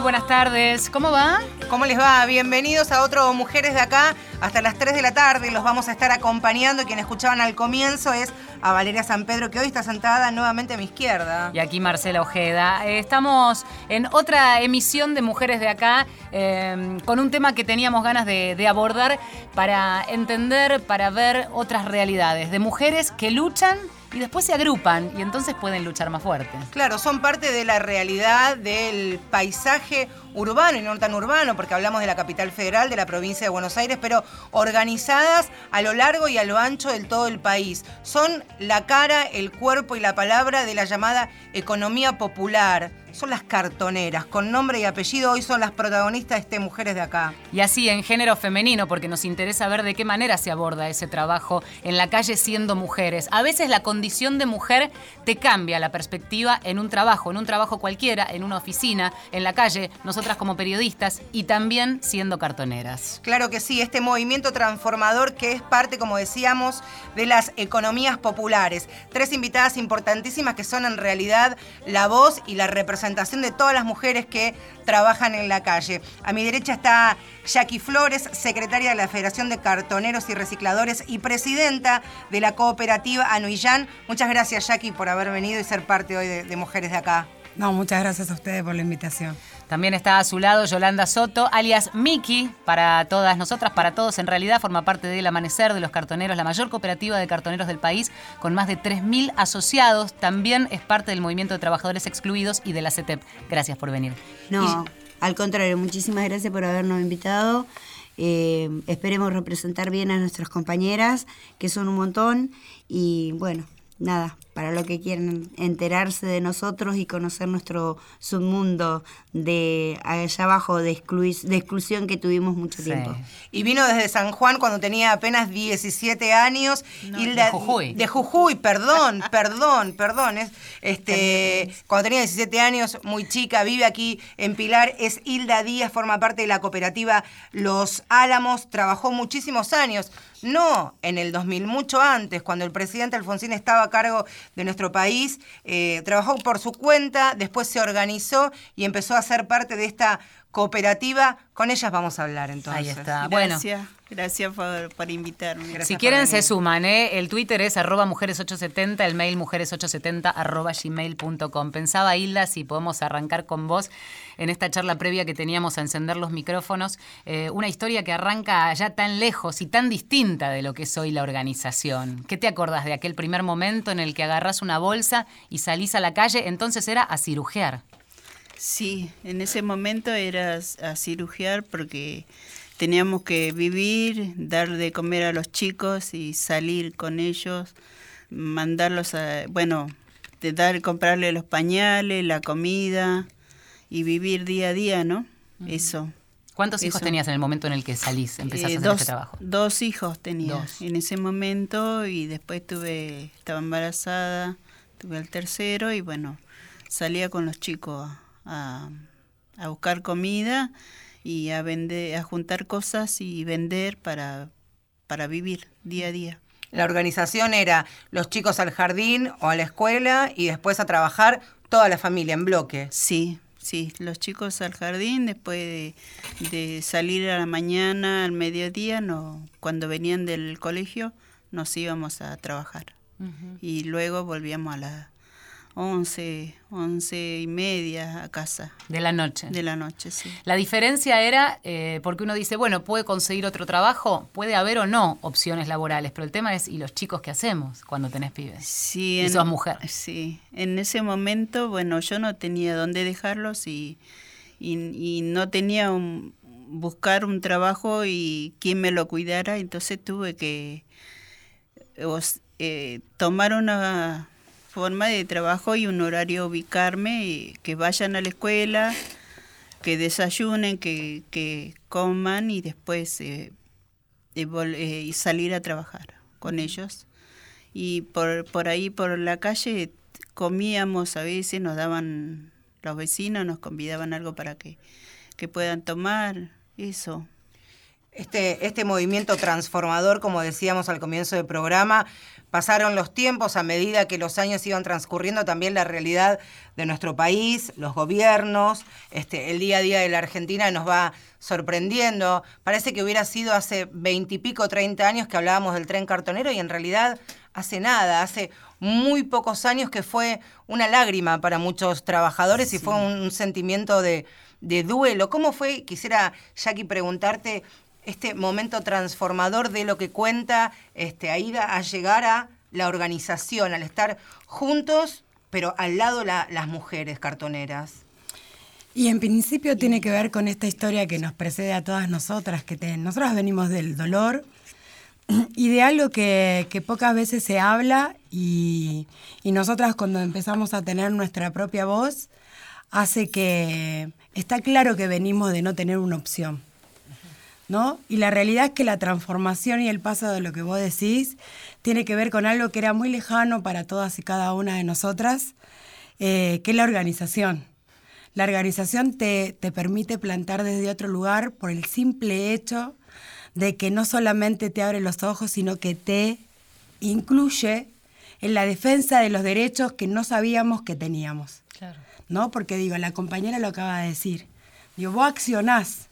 Muy buenas tardes. ¿Cómo va? ¿Cómo les va? Bienvenidos a otro Mujeres de Acá. Hasta las 3 de la tarde los vamos a estar acompañando. Quien escuchaban al comienzo es a Valeria San Pedro, que hoy está sentada nuevamente a mi izquierda. Y aquí Marcela Ojeda. Eh, estamos en otra emisión de Mujeres de Acá eh, con un tema que teníamos ganas de, de abordar para entender, para ver otras realidades de mujeres que luchan y después se agrupan y entonces pueden luchar más fuerte. Claro, son parte de la realidad del paisaje urbano y no tan urbano, porque hablamos de la capital federal, de la provincia de Buenos Aires, pero organizadas a lo largo y a lo ancho del todo el país. Son la cara, el cuerpo y la palabra de la llamada economía popular. Son las cartoneras, con nombre y apellido, hoy son las protagonistas de este Mujeres de Acá. Y así en género femenino, porque nos interesa ver de qué manera se aborda ese trabajo en la calle siendo mujeres. A veces la condición de mujer te cambia la perspectiva en un trabajo, en un trabajo cualquiera, en una oficina, en la calle. Nosotras como periodistas y también siendo cartoneras. Claro que sí, este movimiento transformador que es parte, como decíamos, de las economías populares. Tres invitadas importantísimas que son en realidad la voz y la representación de todas las mujeres que trabajan en la calle. A mi derecha está Jackie Flores, secretaria de la Federación de Cartoneros y Recicladores y presidenta de la cooperativa Anuillán. Muchas gracias, Jackie, por haber venido y ser parte hoy de, de Mujeres de Acá. No, muchas gracias a ustedes por la invitación. También está a su lado Yolanda Soto, alias Miki, para todas nosotras, para todos en realidad, forma parte del Amanecer de los Cartoneros, la mayor cooperativa de cartoneros del país, con más de 3.000 asociados. También es parte del movimiento de trabajadores excluidos y de la CETEP. Gracias por venir. No, al contrario, muchísimas gracias por habernos invitado. Eh, esperemos representar bien a nuestras compañeras, que son un montón, y bueno, nada, para lo que quieran enterarse de nosotros y conocer nuestro submundo de allá abajo de, de exclusión que tuvimos mucho tiempo. Y vino desde San Juan cuando tenía apenas 17 años. y de Jujuy. De Jujuy, perdón, perdón, perdón. este, cuando tenía 17 años, muy chica, vive aquí en Pilar, es Hilda Díaz, forma parte de la cooperativa Los Álamos, trabajó muchísimos años no en el 2000, mucho antes, cuando el presidente Alfonsín estaba a cargo de nuestro país, eh, trabajó por su cuenta, después se organizó y empezó a ser parte de esta cooperativa. Con ellas vamos a hablar entonces. Ahí está. Gracias. Gracias por, invitarme. si quieren se suman, ¿eh? El Twitter es arroba mujeres870, el mail mujeres870 arroba gmail.com. Pensaba, Hilda, si podemos arrancar con vos en esta charla previa que teníamos a encender los micrófonos, eh, una historia que arranca allá tan lejos y tan distinta de lo que es hoy la organización. ¿Qué te acordás de aquel primer momento en el que agarras una bolsa y salís a la calle? Entonces era a cirujear. Sí, en ese momento era a cirujear porque teníamos que vivir, dar de comer a los chicos y salir con ellos, mandarlos a, bueno, de dar, comprarle los pañales, la comida y vivir día a día, ¿no? Eso. ¿Cuántos hijos tenías en el momento en el que salís, empezaste a hacer este trabajo? Dos hijos tenía en ese momento y después tuve, estaba embarazada, tuve el tercero y bueno, salía con los chicos a, a buscar comida y a vender, a juntar cosas y vender para, para vivir día a día. La organización era los chicos al jardín o a la escuela y después a trabajar toda la familia en bloque. Sí, sí, los chicos al jardín, después de, salir a la mañana, al mediodía, no, cuando venían del colegio, nos íbamos a trabajar. Y luego volvíamos a la, 11, 11 y media a casa. De la noche. De la noche, sí. La diferencia era, eh, porque uno dice, bueno, puede conseguir otro trabajo, puede haber o no opciones laborales, pero el tema es, ¿y los chicos qué hacemos cuando tenés pibes? Sí. Y sos mujer. Sí, en ese momento, bueno, yo no tenía dónde dejarlos y, y, no tenía un, buscar un trabajo y quién me lo cuidara, entonces tuve que eh, tomar una forma de trabajo y un horario ubicarme, y que vayan a la escuela, que desayunen, que, que coman y después eh, eh, y salir a trabajar con ellos. Y por, por ahí, por la calle, comíamos a veces, nos daban los vecinos, nos convidaban algo para que, que puedan tomar, eso. Este, este movimiento transformador, como decíamos al comienzo del programa, pasaron los tiempos, a medida que los años iban transcurriendo, también la realidad de nuestro país, los gobiernos, este, el día a día de la Argentina nos va sorprendiendo. Parece que hubiera sido hace veintipico, treinta años que hablábamos del tren cartonero y en realidad hace nada, hace muy pocos años que fue una lágrima para muchos trabajadores y fue un, sentimiento de, de duelo. ¿Cómo fue? Quisiera, Jackie, preguntarte este momento transformador de lo que cuenta este, Aida a llegar a la organización, al estar juntos, pero al lado las mujeres cartoneras. Y en principio tiene que ver con esta historia que nos precede a todas nosotras, que nosotras venimos del dolor y de algo que, pocas veces se habla y, y nosotras cuando empezamos a tener nuestra propia voz, hace que está claro que venimos de no tener una opción ¿no? Y la realidad es que la transformación y el paso de lo que vos decís tiene que ver con algo que era muy lejano para todas y cada una de nosotras, eh, que es la organización. La organización te, te permite plantar desde otro lugar por el simple hecho de que no solamente te abre los ojos, sino que te incluye en la defensa de los derechos que no sabíamos que teníamos. ¿No? Porque digo, la compañera lo acaba de decir. Digo, vos accionás,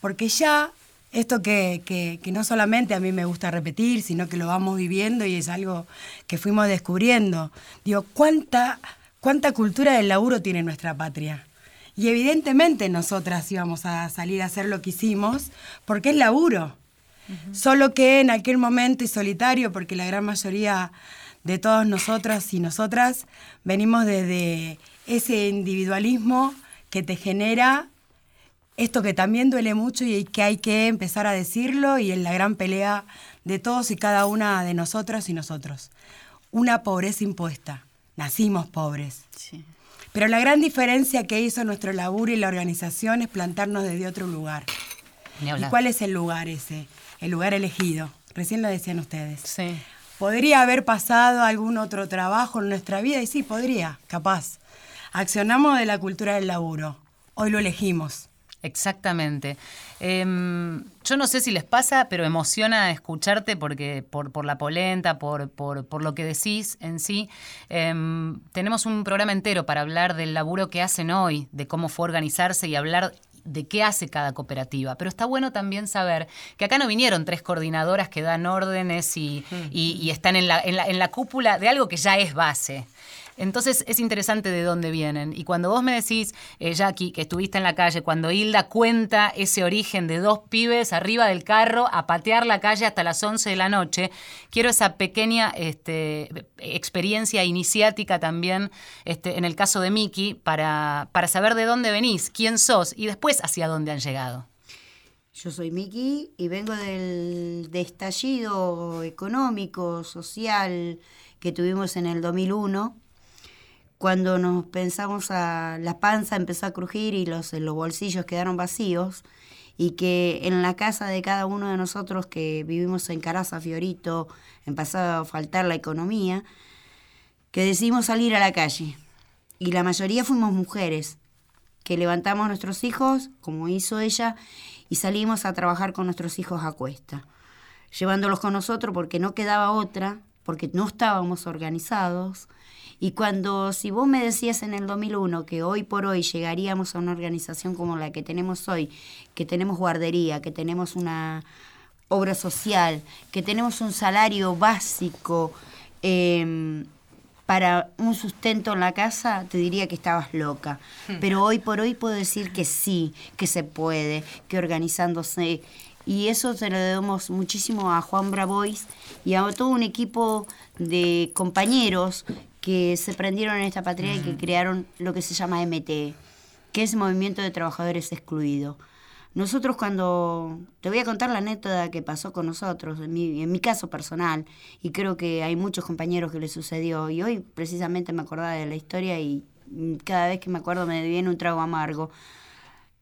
porque ya esto que, que, no solamente a mí me gusta repetir, sino que lo vamos viviendo y es algo que fuimos descubriendo. Digo, ¿cuánta, cuánta cultura del laburo tiene nuestra patria? Y evidentemente nosotras íbamos a salir a hacer lo que hicimos porque es laburo. Solo que en aquel momento y solitario, porque la gran mayoría de todos nosotras y nosotras venimos desde ese individualismo que te genera esto que también duele mucho y que hay que empezar a decirlo y en la gran pelea de todos y cada una de nosotras y nosotros. Una pobreza impuesta. Nacimos pobres. Pero la gran diferencia que hizo nuestro laburo y la organización es plantarnos desde otro lugar. ¿Y cuál es el lugar ese? El lugar elegido. Recién lo decían ustedes. Sí. ¿Podría haber pasado algún otro trabajo en nuestra vida? Y sí, podría, capaz. Accionamos de la cultura del laburo. Hoy lo elegimos. Exactamente. Em, yo no sé si les pasa, pero emociona escucharte porque por, por la polenta, por, por, por, lo que decís en sí. Em, tenemos un programa entero para hablar del laburo que hacen hoy, de cómo fue organizarse y hablar de qué hace cada cooperativa. Pero está bueno también saber que acá no vinieron tres coordinadoras que dan órdenes y, y, y están en la, en, la, en la cúpula de algo que ya es base. Entonces es interesante de dónde vienen. Y cuando vos me decís, eh, Jackie, que estuviste en la calle, cuando Hilda cuenta ese origen de dos pibes arriba del carro a patear la calle hasta las 11 de la noche, quiero esa pequeña este, experiencia iniciática también este, en el caso de Miki para, para saber de dónde venís, quién sos y después hacia dónde han llegado. Yo soy Miki y vengo del estallido económico, social que tuvimos en el 2001 cuando nos pensamos a la panza empezó a crujir y los, los bolsillos quedaron vacíos y que en la casa de cada uno de nosotros que vivimos en Caraza, Fiorito, empezó a faltar la economía, que decidimos salir a la calle. Y la mayoría fuimos mujeres, que levantamos nuestros hijos, como hizo ella, y salimos a trabajar con nuestros hijos a cuesta, llevándolos con nosotros porque no quedaba otra, porque no estábamos organizados y cuando, si vos me decías en el 2001 que hoy por hoy llegaríamos a una organización como la que tenemos hoy, que tenemos guardería, que tenemos una obra social, que tenemos un salario básico em, para un sustento en la casa, te diría que estabas loca. Hmm. Pero hoy por hoy puedo decir que sí, que se puede, que organizándose y eso se lo debemos muchísimo a Juan Bravois y a todo un equipo de compañeros que se prendieron en esta patria y que crearon lo que se llama MT, que es Movimiento de Trabajadores Excluidos. Nosotros cuando, te voy a contar la anécdota que pasó con nosotros, en mi, en mi caso personal, y creo que hay muchos compañeros que le sucedió, y hoy precisamente me acordaba de la historia y cada vez que me acuerdo me viene un trago amargo.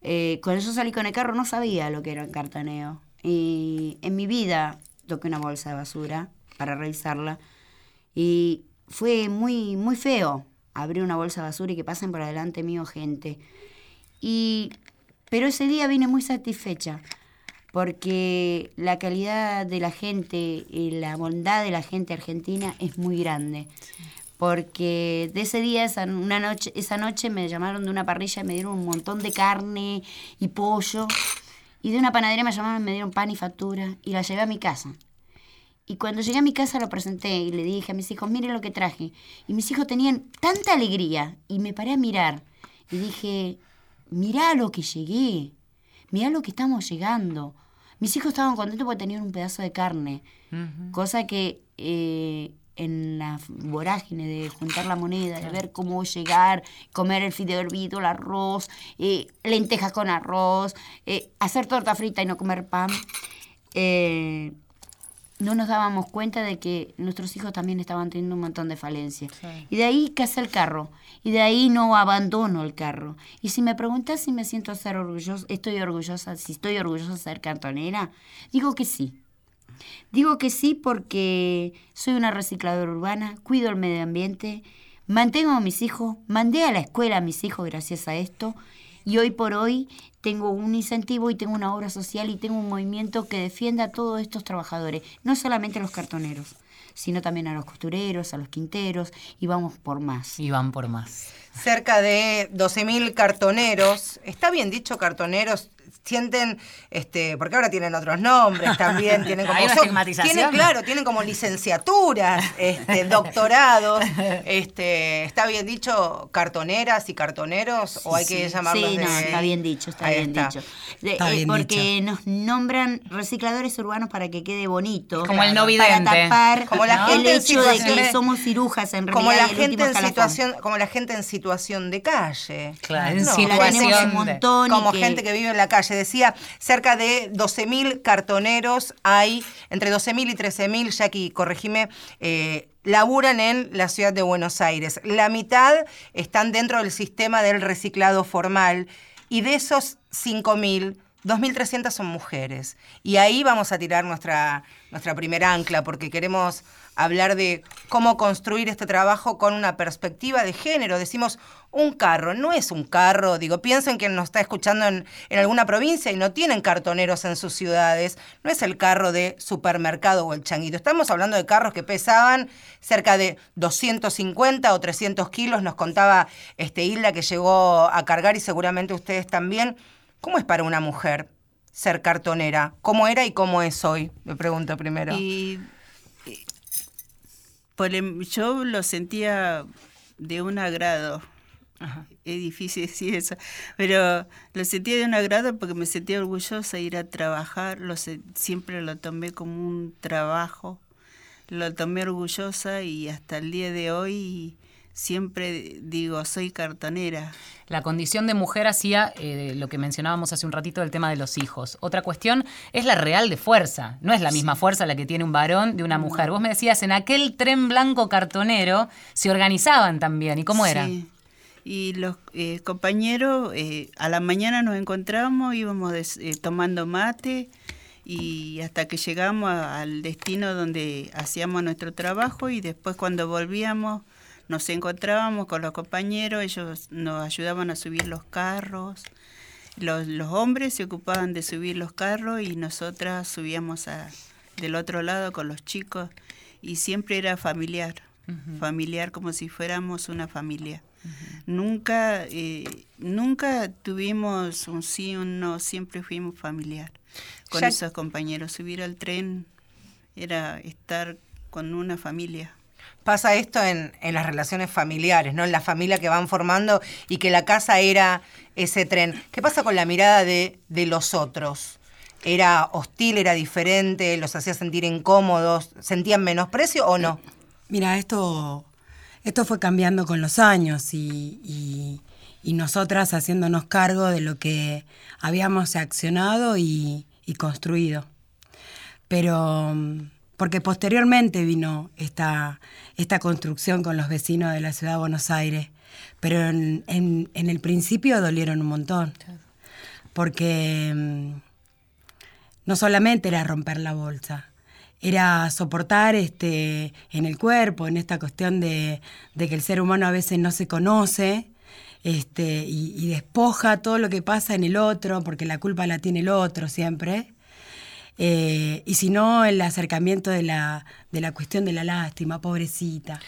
Eh, cuando yo salí con el carro no sabía lo que era el cartoneo. Y en mi vida toqué una bolsa de basura para revisarla. Y fue muy, muy feo abrir una bolsa de basura y que pasen por adelante mío gente. Y, pero ese día vine muy satisfecha, porque la calidad de la gente y la bondad de la gente argentina es muy grande. Porque de ese día, esa, una noche, esa noche me llamaron de una parrilla y me dieron un montón de carne y pollo. Y de una panadería me llamaron y me dieron pan y factura. Y la llevé a mi casa. Y cuando llegué a mi casa lo presenté y le dije a mis hijos, miren lo que traje. Y mis hijos tenían tanta alegría. Y me paré a mirar. Y dije, mirá lo que llegué. Mirá lo que estamos llegando. Mis hijos estaban contentos porque tenían un pedazo de carne. Cosa que eh, en la vorágine de juntar la moneda, de ver cómo llegar, comer el fideo hervido, el arroz, eh, lentejas con arroz, eh, hacer torta frita y no comer pan, eh, no nos dábamos cuenta de que nuestros hijos también estaban teniendo un montón de falencias. Y de ahí casé el carro. Y de ahí no abandono el carro. Y si me preguntas si me siento ser orgullosa, estoy orgullosa, si estoy orgullosa de ser cartonera, digo que sí. Digo que sí porque soy una recicladora urbana, cuido el medio ambiente, mantengo a mis hijos, mandé a la escuela a mis hijos gracias a esto y hoy por hoy tengo un incentivo y tengo una obra social y tengo un movimiento que defienda a todos estos trabajadores, no solamente a los cartoneros, sino también a los costureros, a los quinteros y vamos por más. Y van por más. Cerca de 12.000 cartoneros, está bien dicho cartoneros, sienten, este, porque ahora tienen otros nombres también, tienen como Hay una son- tienen, claro, tienen como licenciaturas, este, doctorados, este, está bien dicho cartoneras y cartoneros, o hay que llamarlos Sí, de- no, está bien dicho, está Ahí bien está. dicho. De- Está eh, bien porque nos nombran recicladores urbanos para que quede bonito. Como el no Para tapar Como la el gente en hecho de situación que somos cirujas en realidad. como la el gente en situación como la gente en situación de calle Claro, No, situación de- como que- gente que vive en la calle. Decía, cerca de 12.000 cartoneros hay, entre 12.000 y 13.000, Jackie, corregime, eh, laburan en la ciudad de Buenos Aires. La mitad están dentro del sistema del reciclado formal y de esos 5.000, 2.300 son mujeres. Y ahí vamos a tirar nuestra, nuestra primera ancla porque queremos hablar de cómo construir este trabajo con una perspectiva de género. Decimos, un carro no es un carro, digo, piensen que nos está escuchando en, en alguna provincia y no tienen cartoneros en sus ciudades, no es el carro de supermercado o el changuito. Estamos hablando de carros que pesaban cerca de 250 o 300 kilos, nos contaba este Hilda que llegó a cargar y seguramente ustedes también. ¿Cómo es para una mujer ser cartonera? ¿Cómo era y cómo es hoy? Me pregunto primero. Y, y por em- yo lo sentía de un agrado. Es difícil decir eso, pero lo sentía de un agrado porque me sentía orgullosa de ir a trabajar. Lo siempre lo tomé como un trabajo. Lo tomé orgullosa y hasta el día de hoy siempre digo, soy cartonera. La condición de mujer hacía eh, lo que mencionábamos hace un ratito del tema de los hijos. Otra cuestión es la real de fuerza. No es la misma fuerza la que tiene un varón de una mujer. Vos me decías, en aquel tren blanco cartonero se organizaban también. ¿Y cómo era? Sí. Y los eh, compañeros, eh, a la mañana nos encontramos, íbamos des- eh, tomando mate y hasta que llegamos a- al destino donde hacíamos nuestro trabajo y después cuando volvíamos nos encontrábamos con los compañeros, ellos nos ayudaban a subir los carros, los, los hombres se ocupaban de subir los carros y nosotras subíamos a, del otro lado con los chicos y siempre era familiar, familiar como si fuéramos una familia. Nunca, eh, nunca tuvimos un sí o un no, siempre fuimos familiar con Ya- esos compañeros. Subir al tren era estar con una familia. Pasa esto en, en las relaciones familiares, ¿no? En la familia que van formando y que la casa era ese tren. ¿Qué pasa con la mirada de, de los otros? ¿Era hostil, era diferente, los hacía sentir incómodos, sentían menosprecio o no? Mira, esto, esto fue cambiando con los años y, y- nosotras haciéndonos cargo de lo que habíamos accionado y, y construido. Pero porque posteriormente vino esta, esta construcción con los vecinos de la ciudad de Buenos Aires, pero en, el principio dolieron un montón. Porque mm, no solamente era romper la bolsa, era soportar este, en el cuerpo, en esta cuestión de, que el ser humano a veces no se conoce este, y despoja todo lo que pasa en el otro, porque la culpa la tiene el otro siempre. Eh, y si no, el acercamiento de la, de la cuestión de la lástima, pobrecita.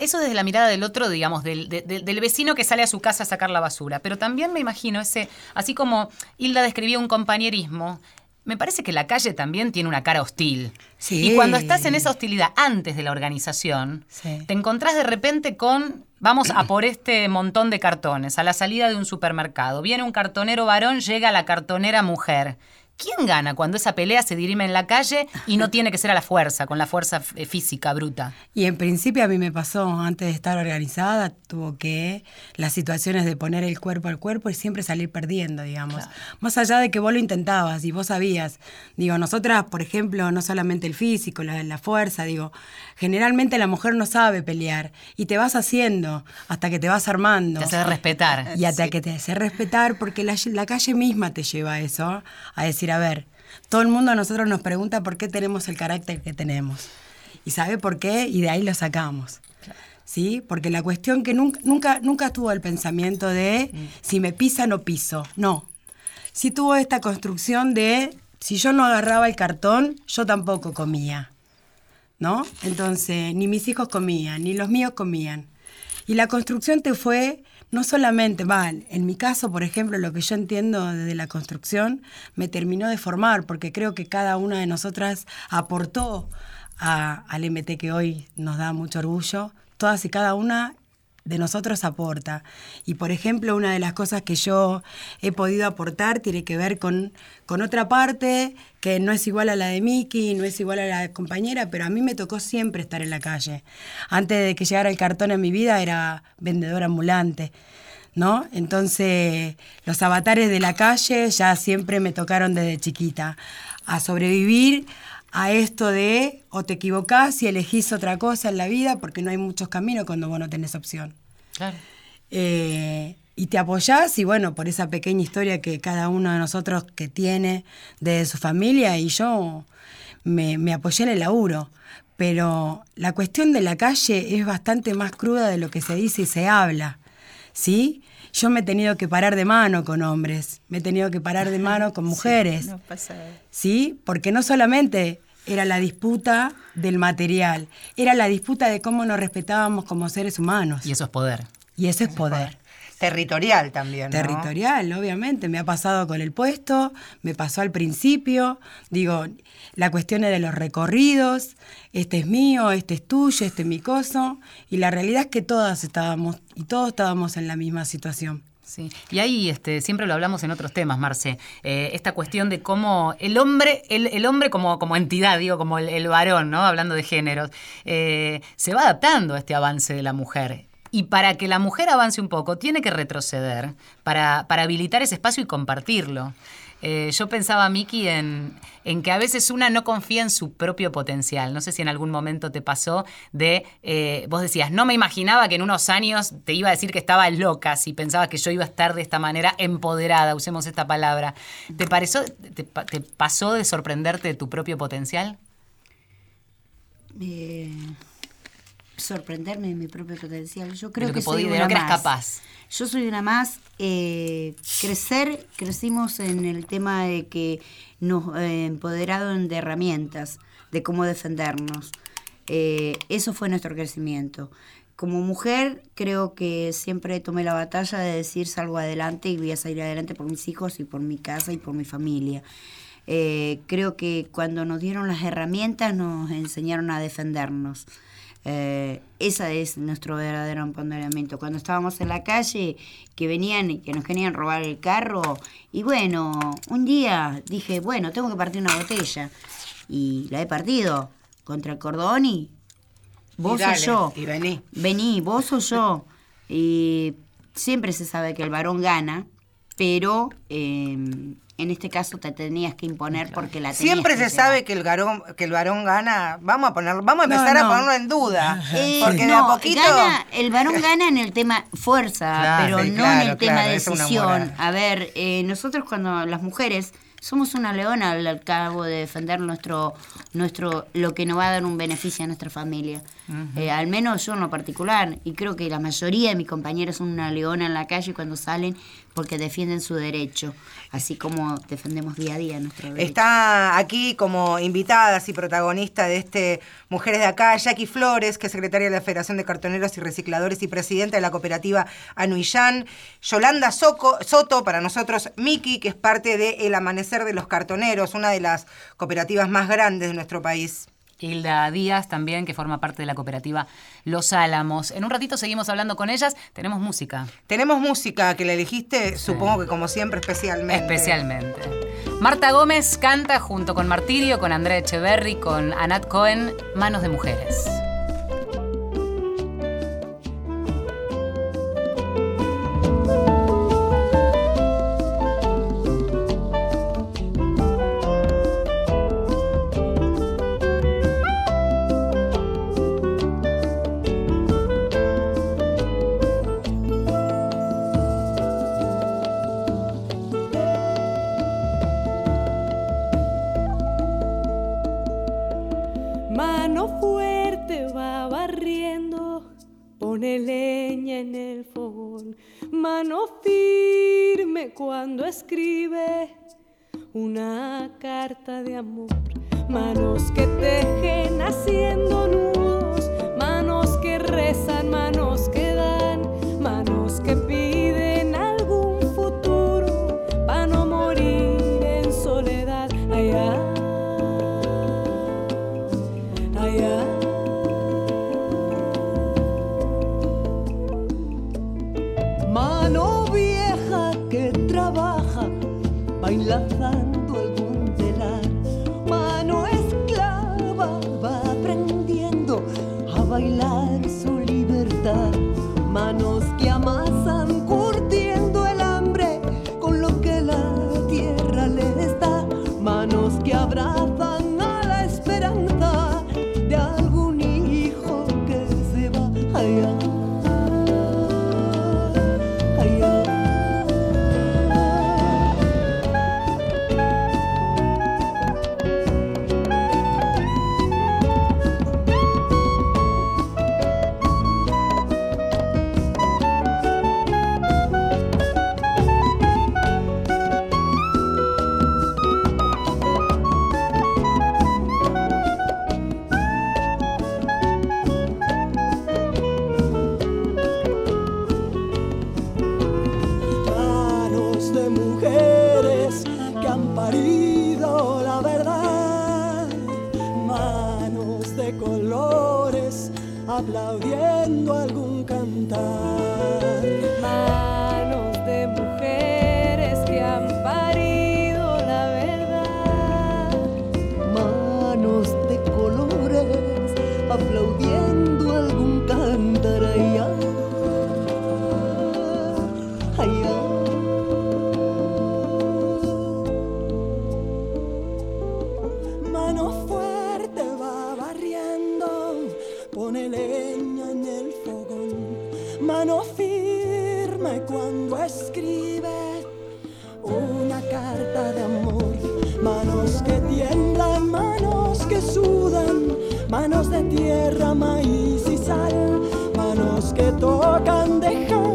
Eso desde la mirada del otro, digamos, del, de- de- del vecino que sale a su casa a sacar la basura. Pero también me imagino ese, así como Hilda describía un compañerismo, me parece que la calle también tiene una cara hostil. Sí. Y cuando estás en esa hostilidad antes de la organización, Sí. te encontrás de repente con, vamos a por este montón de cartones, a la salida de un supermercado. Viene un cartonero varón, llega la cartonera mujer. ¿Quién gana cuando esa pelea se dirime en la calle y no tiene que ser a la fuerza, con la fuerza eh, física bruta? Y en principio a mí me pasó, antes de estar organizada, tuvo que las situaciones de poner el cuerpo al cuerpo y siempre salir perdiendo, digamos. Más allá de que vos lo intentabas y vos sabías. Digo, nosotras, por ejemplo, no solamente el físico, la, la fuerza, digo, generalmente la mujer no sabe pelear y te vas haciendo hasta que te vas armando. Te haces respetar. Y hasta que te hace respetar, porque la, la calle misma te lleva a eso, a decir, a ver, todo el mundo a nosotros nos pregunta por qué tenemos el carácter que tenemos. Y sabe por qué, y de ahí lo sacamos. ¿Sí? Porque la cuestión que nunca, nunca, nunca tuvo el pensamiento de si me pisa, no piso. No. Sí tuvo esta construcción de si yo no agarraba el cartón, yo tampoco comía. ¿no? Entonces, ni mis hijos comían, ni los míos comían. Y la construcción te fue, no solamente, va, en mi caso, por ejemplo, lo que yo entiendo desde la construcción, me terminó de formar, porque creo que cada una de nosotras aportó al MT que hoy nos da mucho orgullo, todas y cada una de nosotros aporta. Y por ejemplo, una de las cosas que yo he podido aportar tiene que ver con, con otra parte que no es igual a la de Miki, no es igual a la compañera, pero a mí me tocó siempre estar en la calle. Antes de que llegara el cartón en mi vida era vendedora ambulante. ¿No? Entonces, los avatares de la calle ya siempre me tocaron desde chiquita. A sobrevivir a esto de o te equivocás y elegís otra cosa en la vida porque no hay muchos caminos cuando vos no tenés opción. Claro. Eh, y te apoyás y bueno, por esa pequeña historia que cada uno de nosotros que tiene de su familia y yo me, me apoyé en el laburo. Pero la cuestión de la calle es bastante más cruda de lo que se dice y se habla. ¿Sí? Yo me he tenido que parar de mano con hombres, me he tenido que parar de mano con mujeres. No pasa. ¿sí? Porque no solamente era la disputa del material, era la disputa de cómo nos respetábamos como seres humanos. Y eso es poder. Y eso es poder. Territorial también. ¿no? Territorial, obviamente. Me ha pasado con el puesto, me pasó al principio. Digo, la cuestión es de los recorridos, este es mío, este es tuyo, este es mi coso. Y la realidad es que todas estábamos, y todos estábamos en la misma situación. Sí. Y ahí este, siempre lo hablamos en otros temas, Marce. Eh, esta cuestión de cómo el hombre, el, hombre como, entidad, digo, como el, varón, ¿no? Hablando de géneros, eh, se va adaptando a este avance de la mujer. Y para que la mujer avance un poco, tiene que retroceder para habilitar ese espacio y compartirlo. Eh, yo pensaba, Miki, en, que a veces una no confía en su propio potencial. No sé si en algún momento te pasó de, eh, vos decías, no me imaginaba que en unos años te iba a decir que estaba loca si pensaba que yo iba a estar de esta manera empoderada, usemos esta palabra. ¿Te, pareció, te, pa- te pasó de sorprenderte de tu propio potencial? Eh, sorprenderme de mi propio potencial. Yo creo de lo que, que, soy de una lo que eras más. capaz. Yo soy una más. eh, crecer, crecimos en el tema de que nos eh, empoderaron de herramientas, de cómo defendernos. Eh, eso fue nuestro crecimiento. Como mujer, creo que siempre tomé la batalla de decir salgo adelante y voy a salir adelante por mis hijos y por mi casa y por mi familia. Eh, creo que cuando nos dieron las herramientas nos enseñaron a defendernos. Eh, esa es nuestro verdadero empoderamiento. Cuando estábamos en la calle, que venían y que nos querían robar el carro, y bueno, un día dije, bueno, tengo que partir una botella. Y la he partido contra el cordón y vos Y o dale, yo. y vení. Vení, vos o yo. Y siempre se sabe que el varón gana, pero eh, en este caso te tenías que imponer porque la tenías Siempre que se llevar. sabe que el varón, que el varón gana. Vamos a ponerlo, vamos a empezar no. a ponerlo en duda. Eh, porque de a poquito. gana- el varón gana en el tema fuerza, Claro, pero sí, no claro, en el tema claro, decisión. A ver, eh, nosotros cuando las mujeres somos una leona al, al cabo de defender nuestro, nuestro, lo que nos va a dar un beneficio a nuestra familia. Eh, al menos yo en lo particular, y creo que la mayoría de mis compañeros son una leona en la calle cuando salen, porque defienden su derecho, así como defendemos día a día nuestro derecho. Está aquí como invitadas y protagonista de este Mujeres de Acá, Jackie Flores, que es secretaria de la Federación de Cartoneros y Recicladores y presidenta de la cooperativa Anuillán. Yolanda Soco- Soto, para nosotros Miki, que es parte de El Amanecer de los Cartoneros, una de las cooperativas más grandes de nuestro país. Hilda Díaz también, que forma parte de la cooperativa Los Álamos. En un ratito seguimos hablando con ellas. Tenemos música, Tenemos música que la elegiste, supongo que como siempre, especialmente. especialmente. Marta Gómez canta junto con Martirio, con Andrea Echeverry, con Anat Cohen, Manos de Mujeres. Carta de amor. Manos que tejen haciendo nudos, Manos que amasan de tierra, maíz y sal. Manos que tocan dejando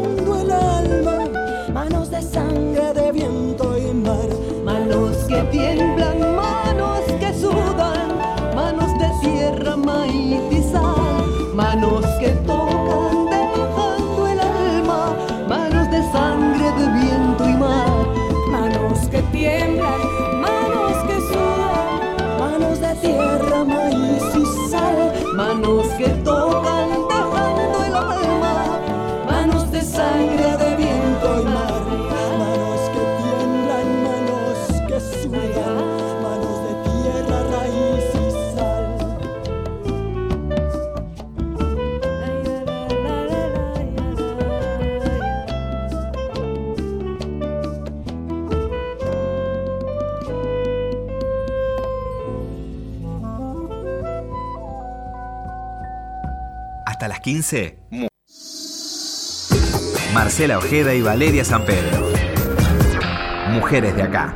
15. Mu- Marcela Ojeda y Valeria San Pedro. Mujeres de acá.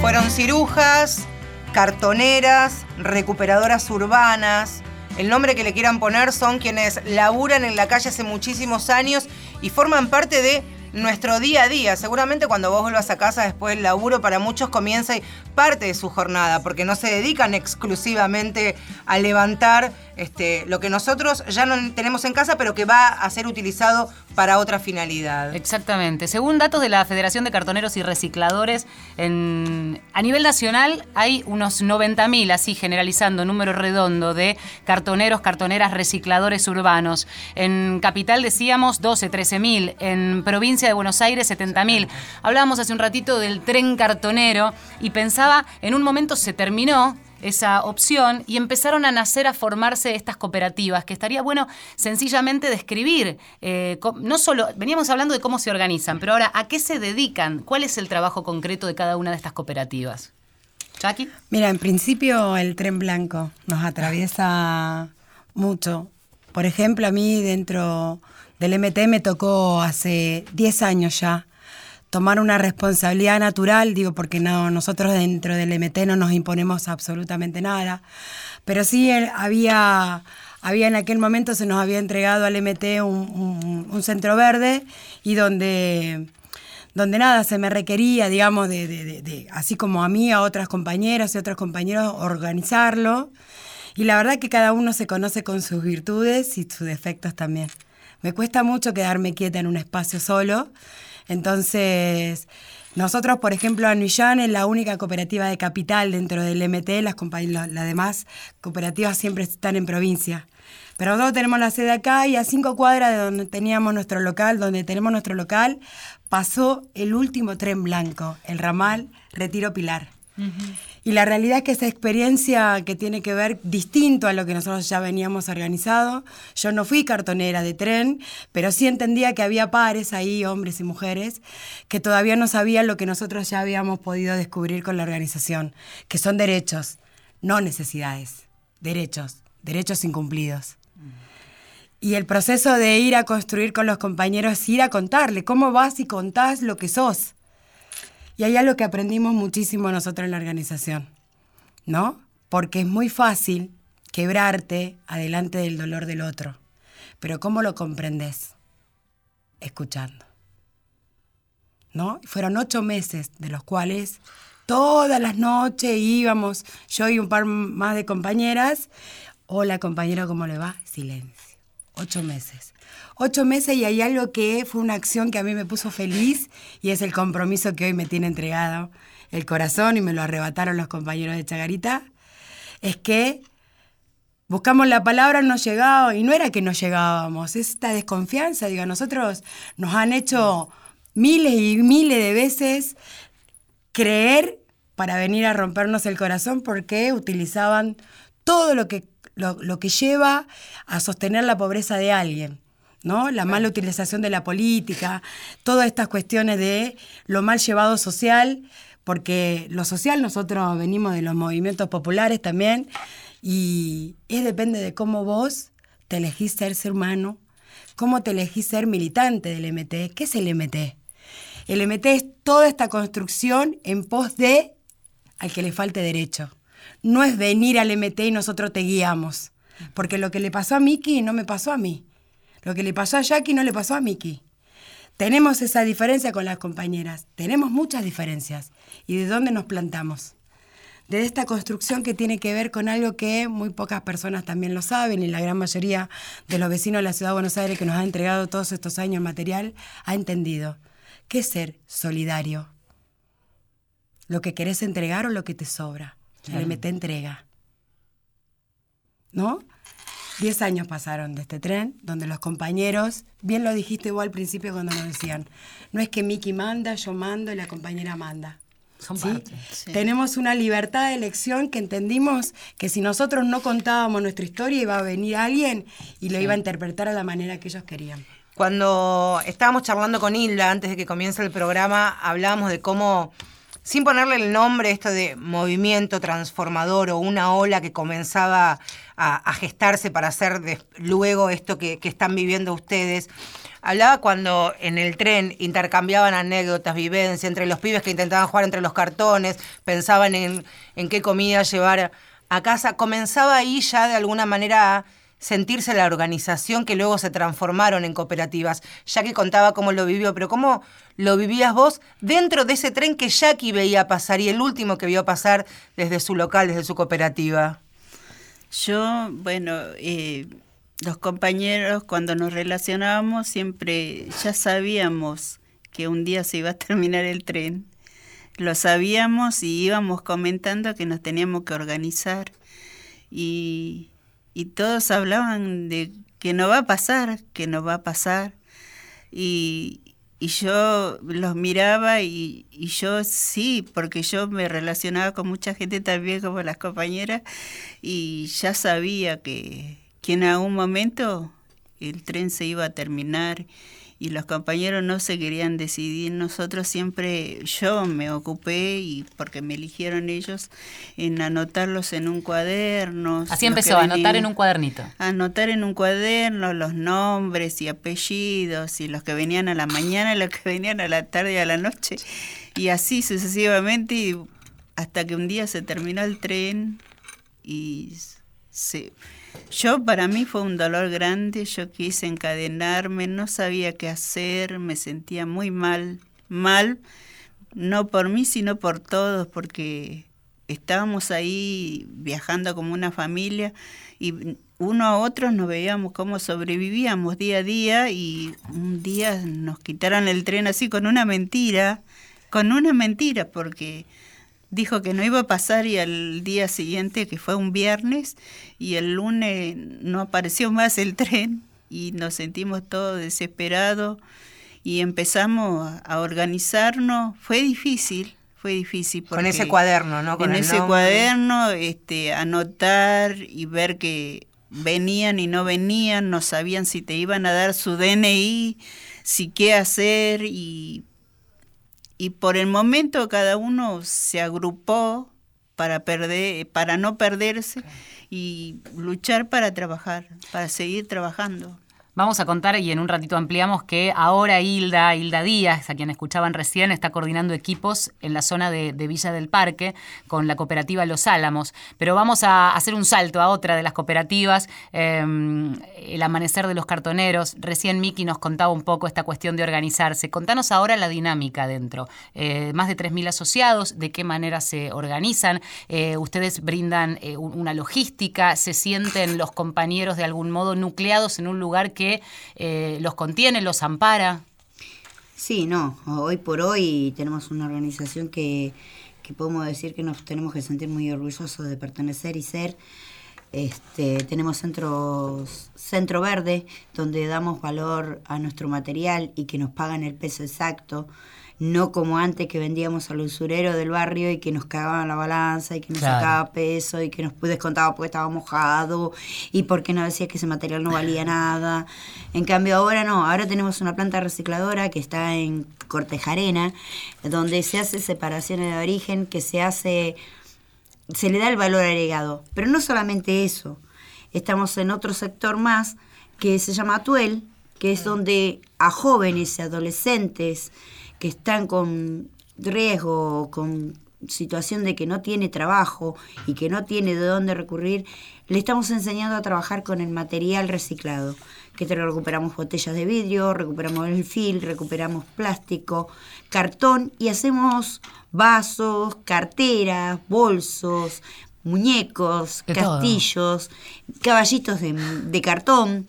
Fueron cirujas, cartoneras, recuperadoras urbanas, el nombre que le quieran poner, son quienes laburan en la calle hace muchísimos años y forman parte de nuestro día a día. Seguramente cuando vos vuelvas a casa después del laburo, para muchos comienza parte de su jornada, porque no se dedican exclusivamente a levantar este, lo que nosotros ya no tenemos en casa, pero que va a ser utilizado para otra finalidad. Exactamente. Según datos de la Federación de Cartoneros y Recicladores, en, a nivel nacional hay unos 90.000, así generalizando, número redondo, de cartoneros, cartoneras, recicladores urbanos. En capital decíamos 12, 13.000. En provincia de Buenos Aires 70.000. Hablábamos hace un ratito del tren cartonero y pensaba, en un momento se terminó esa opción y empezaron a nacer, a formarse estas cooperativas, que estaría bueno sencillamente describir, eh, no solo, veníamos hablando de cómo se organizan, pero ahora, ¿a qué se dedican? ¿Cuál es el trabajo concreto de cada una de estas cooperativas? Jackie. Mira, en principio el tren blanco nos atraviesa mucho. Por ejemplo, a mí dentro del MT me tocó hace 10 años ya tomar una responsabilidad natural, digo, porque no, nosotros dentro del MT no nos imponemos absolutamente nada, pero sí había, había en aquel momento se nos había entregado al MT un, centro verde y donde donde nada se me requería, digamos, de, así como a mí, a otras compañeras y otros compañeros, organizarlo. Y la verdad que cada uno se conoce con sus virtudes y sus defectos también. Me cuesta mucho quedarme quieta en un espacio solo entonces, nosotros, por ejemplo, Anuillán es la única cooperativa de capital dentro del MT, las, las demás cooperativas siempre están en provincia. Pero nosotros tenemos la sede acá y a cinco cuadras de donde teníamos nuestro local, donde tenemos nuestro local, pasó el último tren blanco, el ramal Retiro Pilar. Y la realidad es que esa experiencia que tiene que ver distinto a lo que nosotros ya veníamos organizado, yo no fui cartonera de tren, pero sí entendía que había pares ahí, hombres y mujeres, que todavía no sabían lo que nosotros ya habíamos podido descubrir con la organización, que son derechos, no necesidades, derechos, derechos incumplidos. Y el proceso de ir a construir con los compañeros ir a contarle cómo vas y contás lo que sos y hay algo que aprendimos muchísimo nosotros en la organización, ¿no? Porque es muy fácil quebrarte adelante del dolor del otro. Pero ¿cómo lo comprendes? Escuchando. ¿No? Fueron ocho meses de los cuales todas las noches íbamos, yo y un par más de compañeras. Hola compañero, ¿cómo le va? Silencio. Ocho meses ocho meses y hay algo que fue una acción que a mí me puso feliz y es el compromiso que hoy me tiene entregado el corazón y me lo arrebataron los compañeros de Chagarita, es que buscamos la palabra, no llegaba y no era que no llegábamos, es esta desconfianza, digo, nosotros nos han hecho miles y miles de veces creer para venir a rompernos el corazón porque utilizaban todo lo que, lo que lleva a sostener la pobreza de alguien. ¿No? La mala utilización de la política, todas estas cuestiones de lo mal llevado social, porque lo social nosotros venimos de los movimientos populares también, y es depende de cómo vos te elegís ser ser humano, cómo te elegís ser militante del MT. ¿Qué es el MT? El MT es toda esta construcción en pos de al que le falte derecho. No es venir al MT y nosotros te guiamos. Porque lo que le pasó a Miki no me pasó a mí. Lo que le pasó a Jackie no le pasó a Miki. Tenemos esa diferencia con las compañeras. Tenemos muchas diferencias. ¿Y de dónde nos plantamos? De esta construcción que tiene que ver con algo que muy pocas personas también lo saben y la gran mayoría de los vecinos de la Ciudad de Buenos Aires que nos ha entregado todos estos años material ha entendido. ¿Qué es ser solidario? ¿Lo que querés entregar o lo que te sobra? El MT entrega. ¿No? Diez años pasaron de este tren, donde los compañeros, bien lo dijiste vos al principio cuando nos decían, no es que Miki manda, yo mando y la compañera manda. Son Tenemos una libertad de elección que entendimos que si nosotros no contábamos nuestra historia iba a venir alguien y lo iba a interpretar a la manera que ellos querían. Cuando estábamos charlando con Hilda antes de que comience el programa, hablábamos de cómo sin ponerle el nombre esto de movimiento transformador o una ola que comenzaba a, gestarse para hacer luego esto que, están viviendo ustedes. Hablaba cuando en el tren intercambiaban anécdotas, vivencias entre los pibes que intentaban jugar entre los cartones, pensaban en, en qué comida llevar a casa, comenzaba ahí ya de alguna manera a sentirse la organización que luego se transformaron en cooperativas. Jackie contaba cómo lo vivió, pero cómo lo vivías vos dentro de ese tren que Jackie veía pasar y el último que vio pasar desde su local, desde su cooperativa. Yo, bueno, eh, los compañeros cuando nos relacionábamos siempre ya sabíamos que un día se iba a terminar el tren. Lo sabíamos y íbamos comentando que nos teníamos que organizar. Y, y todos hablaban de que no va a pasar, que no va a pasar. Y, y yo los miraba y, y, yo sí, porque yo me relacionaba con mucha gente también como las compañeras y ya sabía que, que en algún momento el tren se iba a terminar y los compañeros no se querían decidir. Nosotros siempre, yo me ocupé, y porque me eligieron ellos, en anotarlos en un cuaderno. Así empezó, a anotar en un cuadernito. Anotar en un cuaderno los nombres y apellidos, y los que venían a la mañana, y los que venían a la tarde y a la noche, y así sucesivamente, y hasta que un día se terminó el tren y se yo para mí fue un dolor grande, yo quise encadenarme, no sabía qué hacer, me sentía muy mal, mal, no por mí, sino por todos, porque estábamos ahí viajando como una familia y uno a otro nos veíamos cómo sobrevivíamos día a día y un día nos quitaron el tren así con una mentira, con una mentira, porque dijo que no iba a pasar y al día siguiente, que fue un viernes, y el lunes no apareció más el tren y nos sentimos todos desesperados y empezamos a organizarnos. Fue difícil, fue difícil. Con ese cuaderno, ¿no? Con en ese cuaderno, este, anotar y ver que venían y no venían, no sabían si te iban a dar su DNI, si qué hacer y y por el momento cada uno se agrupó para perder para no perderse y luchar para trabajar, para seguir trabajando. Vamos a contar y en un ratito ampliamos que ahora Hilda, Hilda Díaz, a quien escuchaban recién, está coordinando equipos en la zona de, Villa del Parque con la cooperativa Los Álamos. Pero vamos a hacer un salto a otra de las cooperativas, em, el amanecer de los cartoneros. Recién Miki nos contaba un poco esta cuestión de organizarse. Contanos ahora la dinámica dentro. Eh, más de 3.000 asociados, de qué manera se organizan. Eh, ustedes brindan eh, una logística, se sienten los compañeros de algún modo nucleados en un lugar que eh, los contiene, los ampara. Sí, no, hoy por hoy tenemos una organización que, podemos decir que nos tenemos que sentir muy orgullosos de pertenecer y ser. Este, tenemos centros, Centro Verde, donde damos valor a nuestro material y que nos pagan el peso exacto no como antes que vendíamos al usurero del barrio y que nos cagaban la balanza y que nos sacaba peso y que nos descontaba porque estaba mojado y porque no decía que ese material no valía nada. En cambio ahora no, ahora tenemos una planta recicladora que está en Cortejarena, donde se hace separaciones de origen, que se hace, se le da el valor agregado. Pero no solamente eso, estamos en otro sector más que se llama Atuel, que es donde a jóvenes y adolescentes que están con riesgo, con situación de que no tiene trabajo y que no tiene de dónde recurrir, le estamos enseñando a trabajar con el material reciclado, que recuperamos botellas de vidrio, recuperamos el fil, recuperamos plástico, cartón y hacemos vasos, carteras, bolsos, muñecos, castillos, caballitos de, de cartón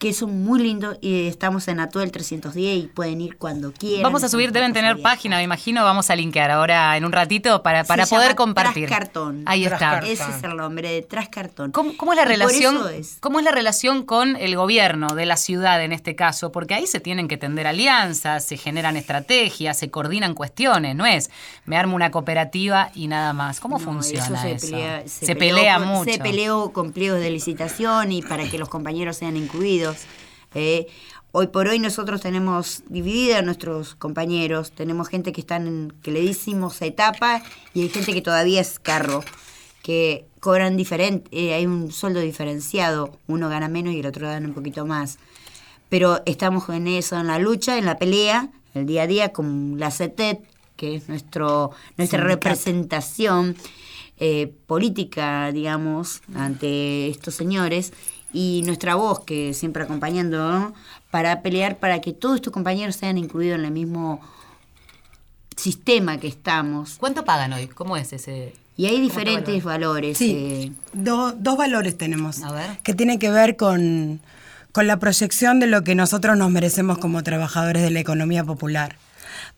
que son muy lindos y estamos en Atuel 310 y pueden ir cuando quieran. Vamos a subir, deben tener página, me imagino, vamos a linkear ahora en un ratito para, para poder compartir. Trascartón. Ahí está. Ese es el nombre de Trascartón. ¿Cómo, cómo es la relación? ¿Cómo es la relación con el gobierno de la ciudad en este caso? Porque ahí se tienen que tender alianzas, se generan estrategias, se coordinan cuestiones, no es me armo una cooperativa y nada más. ¿Cómo funciona eso? Se, pelea, mucho. Se peleó con pliegos de licitación y para que los compañeros sean incluidos. Eh, hoy por hoy nosotros tenemos dividida a nuestros compañeros, tenemos gente que están en, que le decimos etapa y hay gente que todavía es carro, que cobran diferente, eh, hay un sueldo diferenciado, uno gana menos y el otro gana un poquito más. Pero estamos en eso, en la lucha, en la pelea, el día a día con la CETET, que es nuestro, nuestra representación eh, política, digamos, ante estos señores y nuestra voz, que siempre acompañando, ¿no? para pelear para que todos estos compañeros sean incluidos en el mismo sistema que estamos. ¿Cuánto pagan hoy? ¿Cómo es ese? Y hay ¿Cómo diferentes te valores. Sí, eh, do- dos valores tenemos. A ver. Que tienen que ver con, con la proyección de lo que nosotros nos merecemos como trabajadores de la economía popular.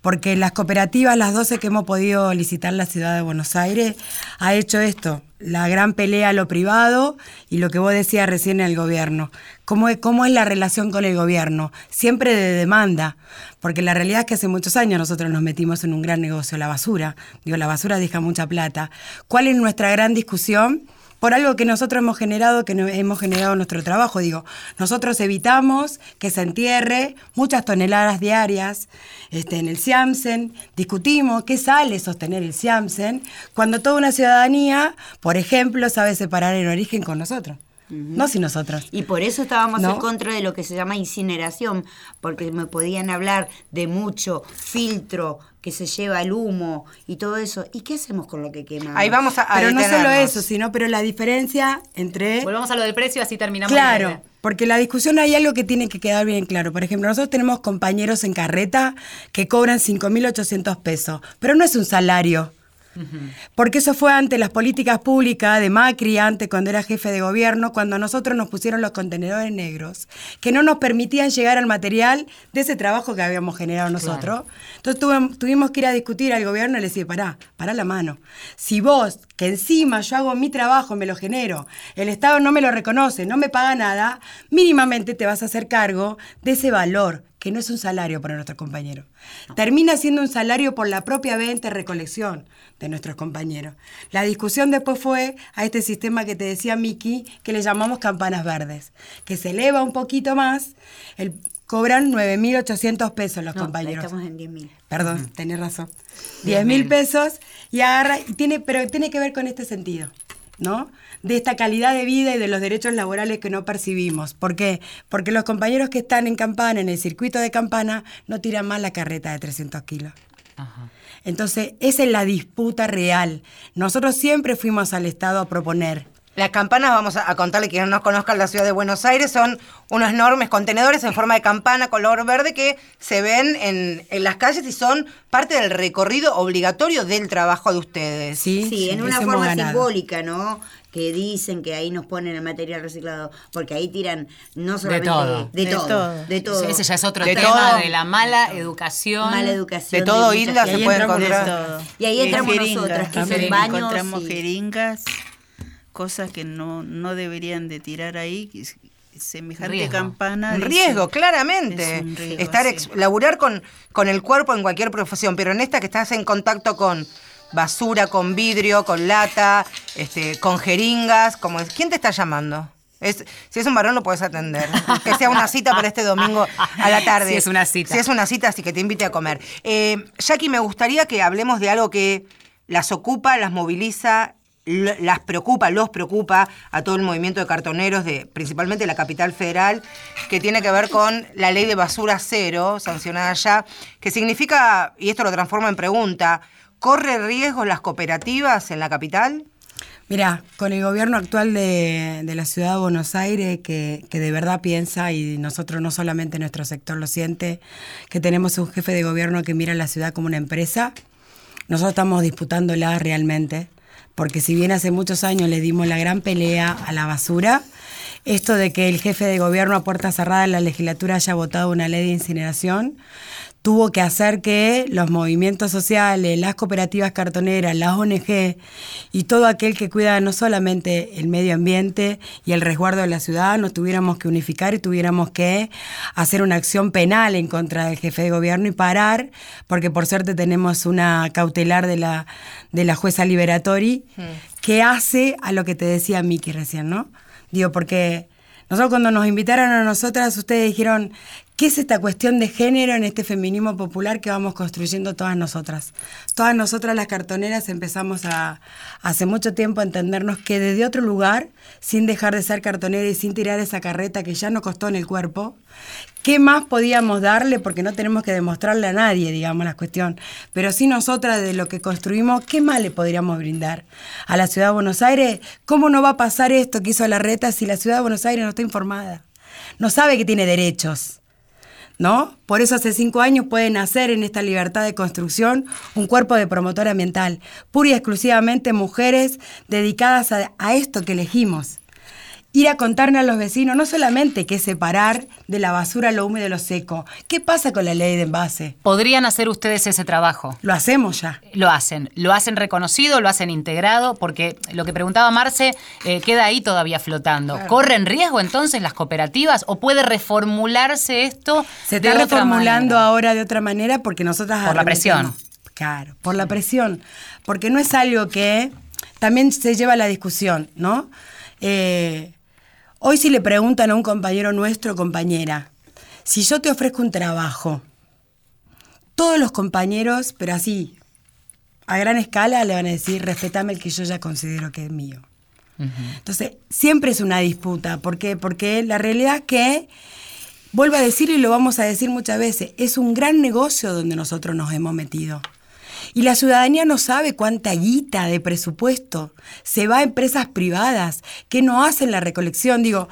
Porque las cooperativas, las 12 que hemos podido licitar la ciudad de Buenos Aires, ha hecho esto, la gran pelea lo privado y lo que vos decías recién en el gobierno. ¿Cómo es, ¿Cómo es la relación con el gobierno? Siempre de demanda, porque la realidad es que hace muchos años nosotros nos metimos en un gran negocio, la basura. Digo, la basura deja mucha plata. ¿Cuál es nuestra gran discusión? Por algo que nosotros hemos generado, que hemos generado nuestro trabajo. Digo, nosotros evitamos que se entierre muchas toneladas diarias este, en el Ciamsen, discutimos qué sale sostener el Ciamsen, cuando toda una ciudadanía, por ejemplo, sabe separar el origen con nosotros, no sin nosotros. Y por eso estábamos ¿No? en contra de lo que se llama incineración, porque me podían hablar de mucho filtro que se lleva el humo y todo eso. ¿Y qué hacemos con lo que quemamos? Ahí vamos a, a Pero no solo eso, sino pero la diferencia entre... Volvamos a lo del precio, así terminamos. la Claro, porque la discusión hay algo que tiene que quedar bien claro. Por ejemplo, nosotros tenemos compañeros en carreta que cobran 5.800 pesos, pero no es un salario. Porque eso fue ante las políticas públicas de Macri, antes cuando era jefe de gobierno, cuando a nosotros nos pusieron los contenedores negros, que no nos permitían llegar al material de ese trabajo que habíamos generado nosotros. Entonces tuve- tuvimos que ir a discutir al gobierno y le decir, pará, pará la mano. Si vos, que encima yo hago mi trabajo, me lo genero, el Estado no me lo reconoce, no me paga nada, mínimamente te vas a hacer cargo de ese valor que no es un salario para nuestros compañeros. Termina siendo un salario por la propia venta y recolección de nuestros compañeros. La discusión después fue a este sistema que te decía Miki, que le llamamos campanas verdes, que se eleva un poquito más, el- cobran 9.800 pesos los No, compañeros. estamos en 10.000. Perdón, tenés razón. 10 mil pesos y agarra, y tiene, pero tiene que ver con este sentido, ¿no? De esta calidad de vida y de los derechos laborales que no percibimos. ¿Por qué? Porque los compañeros que están en campana, en el circuito de campana, no tiran más la carreta de 300 kilos. Ajá. Entonces, esa es la disputa real. Nosotros siempre fuimos al Estado a proponer. Las campanas, vamos a, a contarle que no nos conozcan la ciudad de Buenos Aires, son unos enormes contenedores en forma de campana color verde que se ven en, en las calles y son parte del recorrido obligatorio del trabajo de ustedes. Sí, Sí, en una forma ganado. simbólica, ¿no? Que dicen que ahí nos ponen el material reciclado, porque ahí tiran no solamente todo. de, De todo, todo. de todo. Ese ya es otro De tema todo. de la mala educación. mala educación. De todo, Hilda, se puede de encontrar. Y ahí entramos nosotras, que son baños encontramos y- jeringas, cosas que no, no deberían de tirar ahí. Semejante Riesgo. campana. Un dice- riesgo, claramente. Es un riesgo, Estar sí. ex- laburar con, con el cuerpo en cualquier profesión, pero en esta que estás en contacto con basura, con vidrio, con lata, este, con jeringas, como es, ¿quién te está llamando? Es, si es un varón lo puedes atender. Que sea una cita para este domingo a la tarde. Si es una cita. Si es una cita, así que te invite a comer. Eh, Jackie, me gustaría que hablemos de algo que las ocupa, las moviliza, las preocupa, los preocupa a todo el movimiento de cartoneros, de, principalmente la capital federal, que tiene que ver con la ley de basura cero, sancionada ya, que significa, y esto lo transforma en pregunta, ¿corre riesgo las cooperativas en la capital? Mira, con el gobierno actual de, de la ciudad de Buenos Aires, que, que de verdad piensa, y nosotros no solamente nuestro sector lo siente, que tenemos un jefe de gobierno que mira la ciudad como una empresa, nosotros estamos disputándola realmente, porque si bien hace muchos años le dimos la gran pelea a la basura, esto de que el jefe de gobierno a puerta cerrada en la legislatura haya votado una ley de incineración, tuvo que hacer que los movimientos sociales, las cooperativas cartoneras, las ONG y todo aquel que cuida no solamente el medio ambiente y el resguardo de la ciudad, nos tuviéramos que unificar y tuviéramos que hacer una acción penal en contra del jefe de gobierno y parar, porque por suerte tenemos una cautelar de la, de la jueza Liberatori que hace a lo que te decía Miki recién, ¿no? Digo, porque nosotros cuando nos invitaron a nosotras, ustedes dijeron, ¿Qué es esta cuestión de género en este feminismo popular que vamos construyendo todas nosotras? Todas nosotras las cartoneras empezamos a hace mucho tiempo a entendernos que desde otro lugar, sin dejar de ser cartonera y sin tirar esa carreta que ya nos costó en el cuerpo, ¿qué más podíamos darle? Porque no tenemos que demostrarle a nadie, digamos, la cuestión. Pero sí nosotras de lo que construimos, ¿qué más le podríamos brindar? A la ciudad de Buenos Aires, ¿cómo no va a pasar esto que hizo la reta si la ciudad de Buenos Aires no está informada? No sabe que tiene derechos. ¿no? Por eso hace cinco años puede nacer en esta libertad de construcción un cuerpo de promotor ambiental, pura y exclusivamente mujeres dedicadas a, a esto que elegimos ir a contarle a los vecinos no solamente que separar de la basura lo húmedo de lo seco. ¿Qué pasa con la ley de envase? Podrían hacer ustedes ese trabajo. Lo hacemos ya. Lo hacen, lo hacen reconocido, lo hacen integrado, porque lo que preguntaba Marce eh, queda ahí todavía flotando. ¿Corren riesgo entonces las cooperativas o puede reformularse esto? Se está reformulando ahora de otra manera porque nosotras Por la presión. Claro, por la presión. Porque no es algo que también se lleva a la discusión, ¿no? Eh, hoy si le preguntan a un compañero nuestro, compañera, si yo te ofrezco un trabajo, todos los compañeros, pero así, a gran escala, le van a decir, respetame el que yo ya considero que es mío. Entonces, siempre es una disputa. ¿Por qué? Porque la realidad es que, vuelvo a decir y lo vamos a decir muchas veces, es un gran negocio donde nosotros nos hemos metido. Y la ciudadanía no sabe cuánta guita de presupuesto se va a empresas privadas que no hacen la recolección. Digo,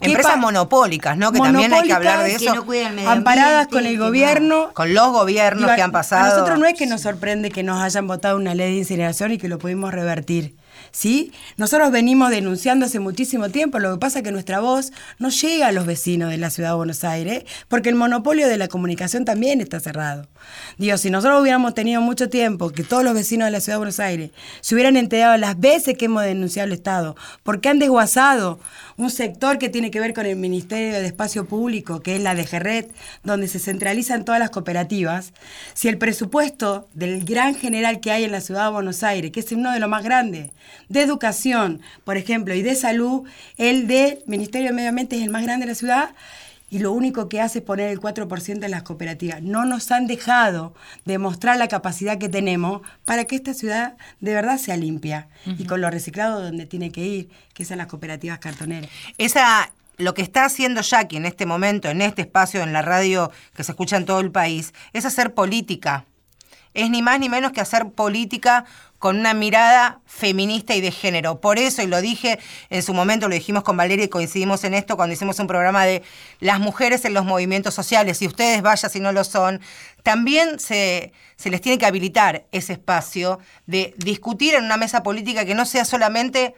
¿qué Empresas monopólicas, ¿no? Que también hay que hablar de eso. no amparadas ambiente, con el no- gobierno. Con los gobiernos que han pasado. A nosotros no es que nos sorprende que nos hayan votado una ley de incineración y que lo pudimos revertir. ¿Sí? Nosotros venimos denunciando hace muchísimo tiempo, lo que pasa es que nuestra voz no llega a los vecinos de la ciudad de Buenos Aires, porque el monopolio de la comunicación también está cerrado. Digo, si nosotros hubiéramos tenido mucho tiempo, que todos los vecinos de la ciudad de Buenos Aires se hubieran enterado las veces que hemos denunciado al Estado, porque han desguazado un sector que tiene que ver con el Ministerio de Espacio Público, que es la de Gerret, donde se centralizan todas las cooperativas, si el presupuesto del gran general que hay en la ciudad de Buenos Aires, que es uno de los más grandes, de educación, por ejemplo, y de salud, el del Ministerio de Medio Ambiente es el más grande de la ciudad, y lo único que hace es poner el 4% en las cooperativas. No nos han dejado demostrar la capacidad que tenemos para que esta ciudad de verdad sea limpia y con lo reciclado donde tiene que ir, que son las cooperativas cartoneras. Esa, lo que está haciendo Jackie en este momento, en este espacio, en la radio que se escucha en todo el país, es hacer política. Es ni más ni menos que hacer política con una mirada feminista y de género. Por eso, y lo dije en su momento, lo dijimos con Valeria y coincidimos en esto cuando hicimos un programa de las mujeres en los movimientos sociales, y ustedes vaya si no lo son, también se, se les tiene que habilitar ese espacio de discutir en una mesa política que no sea solamente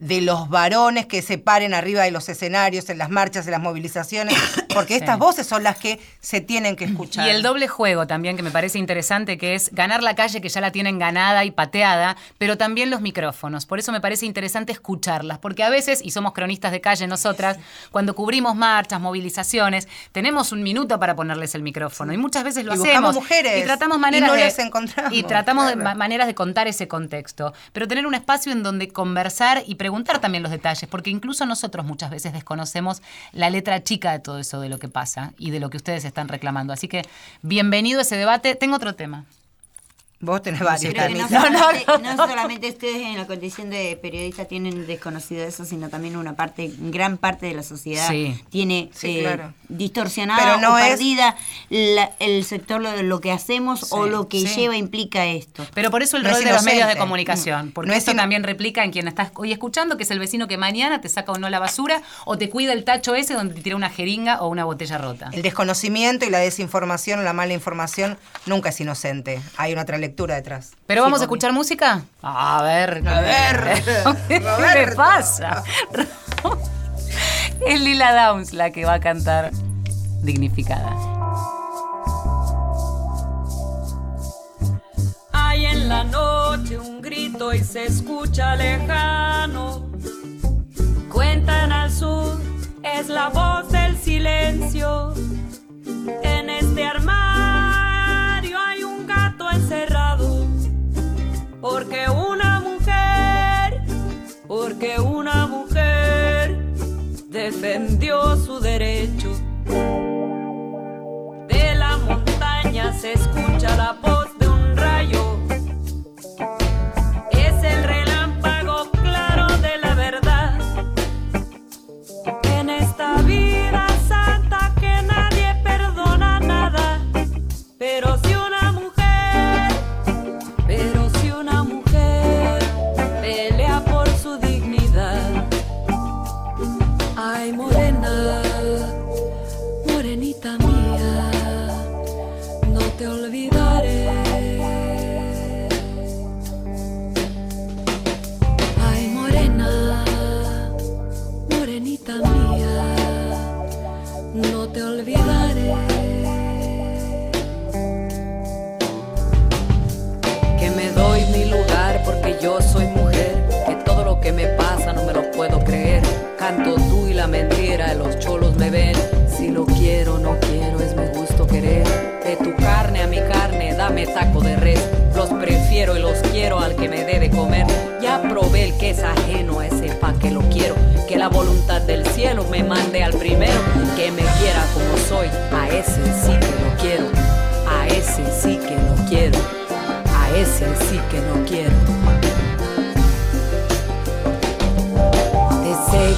de los varones que se paren arriba de los escenarios, en las marchas, en las movilizaciones, porque estas voces son las que se tienen que escuchar. Y el doble juego también, que me parece interesante, que es ganar la calle, que ya la tienen ganada y pateada, pero también los micrófonos. Por eso me parece interesante escucharlas, porque a veces, y somos cronistas de calle nosotras, cuando cubrimos marchas, movilizaciones, tenemos un minuto para ponerles el micrófono. Y muchas veces lo Y hacemos. mujeres, y tratamos y maneras no de. las encontramos, Y tratamos de claro. maneras de contar ese contexto. Pero tener un espacio en donde conversar y preguntar también los detalles, porque incluso nosotros muchas veces desconocemos la letra chica de todo eso de lo que pasa y de lo que ustedes están reclamando. Así que bienvenido a ese debate. Tengo otro tema. Vos tenés varios. Pero que no, solamente, no solamente ustedes en la condición de periodista tienen desconocido eso, sino también una parte, gran parte de la sociedad Sí. tiene Sí, eh, claro. distorsionada o es- perdida la- el sector lo, lo que hacemos o lo que sí. lleva implica esto. Pero por eso el No rol es de los medios de comunicación, porque No es esto también replica en quien estás hoy escuchando, que es el vecino que mañana te saca o no la basura o te cuida el tacho ese donde te tira una jeringa o una botella rota. El desconocimiento y la desinformación o la mala información nunca es inocente. Hay una otra detrás. Pero vamos a escuchar música. A ver, A ver, ¿qué pasa? es Lila Downs la que va a cantar dignificada. Hay en la noche un grito y se escucha lejano. Cuentan al sur, es la voz del silencio. En este armario Porque una mujer, porque una mujer defendió su derecho. De la montaña se escucha la voz. yo soy mujer, que todo lo que me pasa no me lo puedo creer. Canto tú y la mentira, los cholos me ven. Si lo quiero, no quiero, es mi gusto querer. De tu carne a mi carne, dame taco de res. Los prefiero y los quiero al que me dé de comer. Ya probé el que es ajeno a ese pa' que lo quiero. Que la voluntad del cielo me manda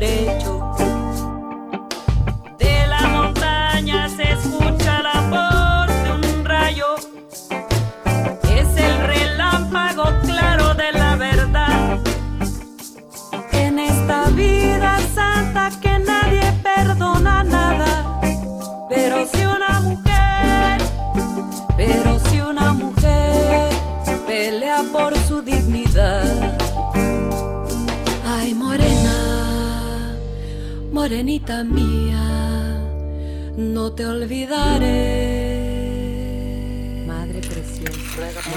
De la montaña se escucha la voz de un rayo. Es el relámpago claro de la verdad. En esta vida santa que nadie perdona nada. Pero si una mujer, pero si una mujer pelea por su dignidad. Morenita mía, no te olvidaré. Madre preciosa.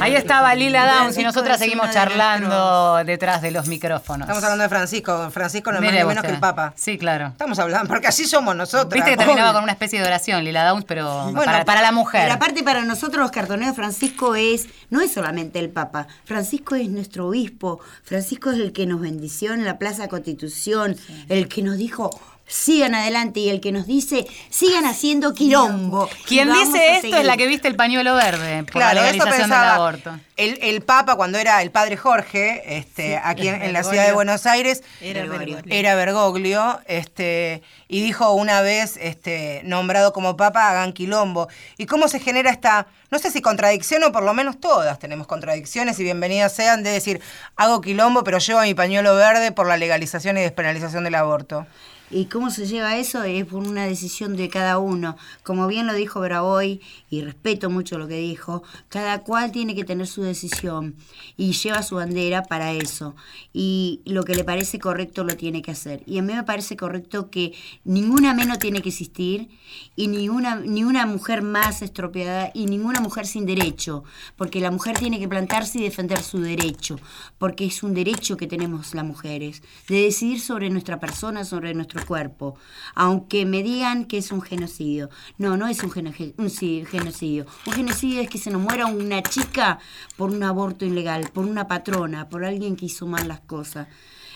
Ahí estaba Lila Downs y nosotras seguimos de charlando detrás de los micrófonos. Estamos hablando de Francisco. Francisco no es más ni menos que el Papa. Sí, claro. Estamos hablando, porque así somos nosotros. Viste que terminaba con una especie de oración, Lila Downs, pero Bueno, para, para la mujer. Pero aparte para nosotros los cartoneros, Francisco es, no es solamente el Papa, Francisco es nuestro obispo, Francisco es el que nos bendició en la Plaza Constitución, el que nos dijo, sigan adelante, y el que nos dice, sigan haciendo quilombo. Quien dice esto es seguir". la que viste el pañuelo verde por Claro, la eso del aborto. el, el Papa cuando era el padre Jorge, este, aquí en, en la ciudad de Buenos Aires, Era Bergoglio. era Bergoglio, este, y dijo una vez, este, nombrado como Papa, hagan quilombo. ¿Y cómo se genera esta, no sé si contradicción o por lo menos todas tenemos contradicciones y bienvenidas sean de decir, hago quilombo pero llevo mi pañuelo verde por la legalización y despenalización del aborto? ¿Y cómo se lleva eso? Es por una decisión de cada uno. Como bien lo dijo Bravoy, y respeto mucho lo que dijo, cada cual tiene que tener su decisión y lleva su bandera para eso. Y lo que le parece correcto lo tiene que hacer. Y a mí me parece correcto que ninguna menos tiene que existir y ninguna, ni una mujer más estropeada y ninguna mujer sin derecho. Porque la mujer tiene que plantarse y defender su derecho. Porque es un derecho que tenemos las mujeres de decidir sobre nuestra persona, sobre nuestro cuerpo. Aunque me digan que es un genocidio. No, no es un, geno- un sí, genocidio. Un genocidio es que se nos muera una chica por un aborto ilegal, por una patrona, por alguien que hizo mal las cosas.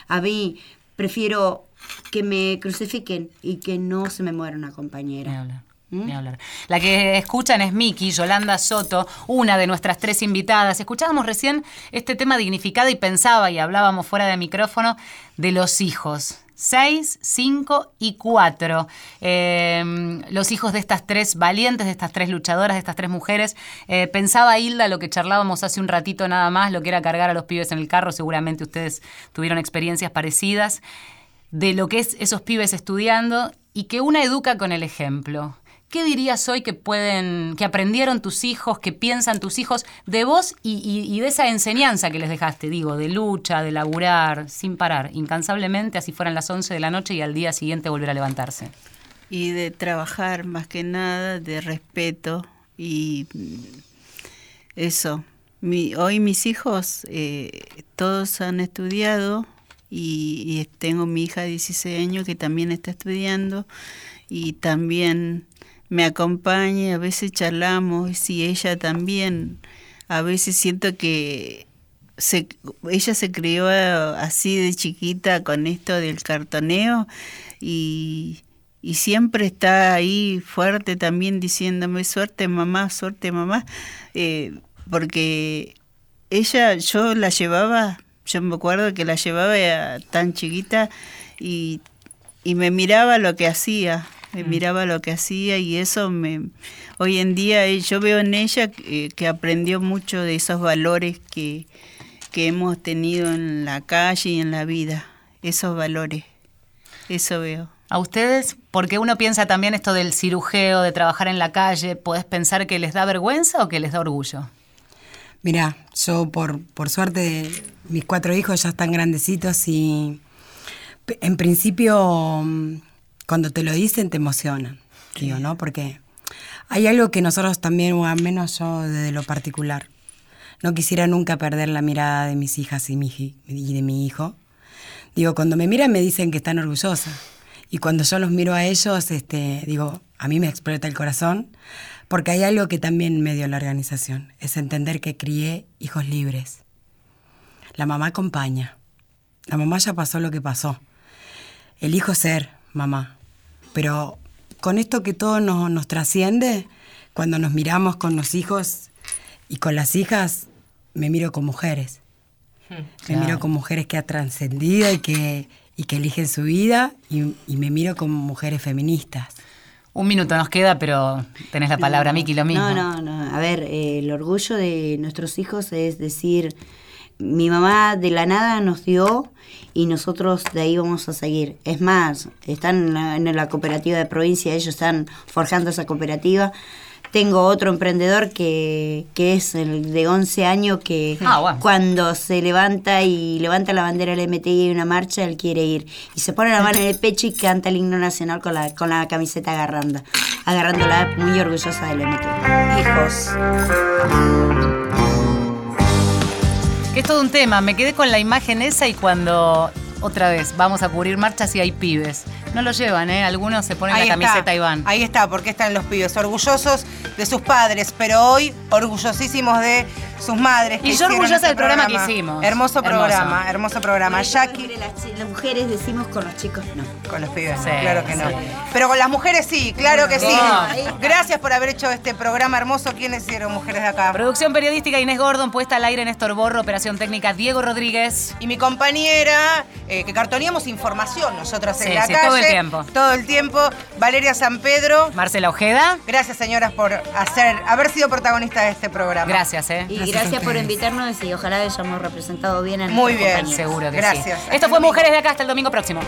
A mí prefiero que me crucifiquen y que no se me muera una compañera. ¿Mm? La que escuchan es Miki, Yolanda Soto, una de nuestras tres invitadas. Escuchábamos recién este tema dignificado y pensaba y hablábamos fuera de micrófono de los hijos. Seis, cinco y cuatro. Eh, los hijos de estas tres valientes, de estas tres luchadoras, de estas tres mujeres. Eh, pensaba Hilda lo que charlábamos hace un ratito nada más, lo que era cargar a los pibes en el carro. Seguramente ustedes tuvieron experiencias parecidas de lo que es esos pibes estudiando y que una educa con el ejemplo. ¿Qué dirías hoy que pueden, que aprendieron tus hijos, que piensan tus hijos de vos y, de esa enseñanza que les dejaste, digo, de lucha, de laburar, sin parar, incansablemente, así fueran las 11 de la noche y al día siguiente volver a levantarse? y de trabajar más que nada, de respeto y eso. Hoy mis hijos eh, todos han estudiado y, y tengo mi hija de 16 años que también está estudiando y también me acompaña, a veces charlamos y ella también, a veces siento que se, ella se crió así de chiquita con esto del cartoneo y, y siempre está ahí fuerte también diciéndome suerte mamá, suerte mamá, eh, porque ella, yo la llevaba, yo me acuerdo que la llevaba era tan chiquita y, y me miraba lo que hacía, me miraba lo que hacía y eso me... Hoy en día eh, yo veo en ella que, que aprendió mucho de esos valores que, que hemos tenido en la calle y en la vida, esos valores, eso veo. A ustedes, porque uno piensa también esto del cirujeo, de trabajar en la calle, ¿podés pensar que les da vergüenza o que les da orgullo? Mira, yo por, por suerte mis cuatro hijos ya están grandecitos y en principio mm, cuando te lo dicen te emocionan, digo, ¿no? Porque hay algo que nosotros también, o al menos yo desde lo particular, no quisiera nunca perder la mirada de mis hijas y, mi, y de mi hijo. Digo, cuando me miran me dicen que están orgullosas. Y cuando yo los miro a ellos, este, digo, a mí me explota el corazón, porque hay algo que también me dio la organización, es entender que crié hijos libres. La mamá acompaña. La mamá ya pasó lo que pasó. Elijo ser mamá. Pero con esto que todo nos, nos trasciende, cuando nos miramos con los hijos y con las hijas, me miro con mujeres. Me Claro. miro con mujeres que ha trascendido y que, y que eligen su vida y, y me miro con mujeres feministas. Un minuto nos queda, pero tenés la palabra, Miki, lo mismo. No, no, no. A ver, eh, el orgullo de nuestros hijos es decir, mi mamá de la nada nos dio y nosotros de ahí vamos a seguir. Es más, están en la, en la cooperativa de provincia, ellos están forjando esa cooperativa. Tengo otro emprendedor que, que es el de 11 años que Ah, bueno. cuando se levanta y levanta la bandera del MTI y hay una marcha, él quiere ir. Y se pone la mano en el pecho y canta el himno nacional con la, con la camiseta agarrando, agarrándola, muy orgullosa del MTI. Hijos. Es todo un tema. Me quedé con la imagen esa y cuando otra vez vamos a cubrir marchas y hay pibes. No lo llevan, ¿eh? Algunos se ponen la camiseta y van. Ahí está, porque están los pibes orgullosos de sus padres, pero hoy orgullosísimos de sus madres. que Y yo orgullosa este del programa que hicimos. Hermoso programa, hermoso programa. Jackie, Las, mujeres decimos con los chicos no. con los pibes, Sí, claro que no. sí. Pero con las mujeres sí, claro que sí. No. Gracias por haber hecho este programa hermoso. ¿Quiénes hicieron mujeres de acá? Producción periodística Inés Gordon, puesta al aire Néstor Borro, operación técnica Diego Rodríguez. Y mi compañera, eh, que cartoneamos información nosotros en Sí, la sí, calle. todo el tiempo. Todo el tiempo. Valeria San Pedro. Marcela Ojeda. Gracias, señoras, por hacer, haber sido protagonista de este programa. Gracias, ¿eh? Y Gracias gracias, por invitarnos y ojalá hayamos representado bien a Muy bien. compañeros. Seguro que Gracias. sí. Esto fue Mujeres de Acá hasta el domingo próximo.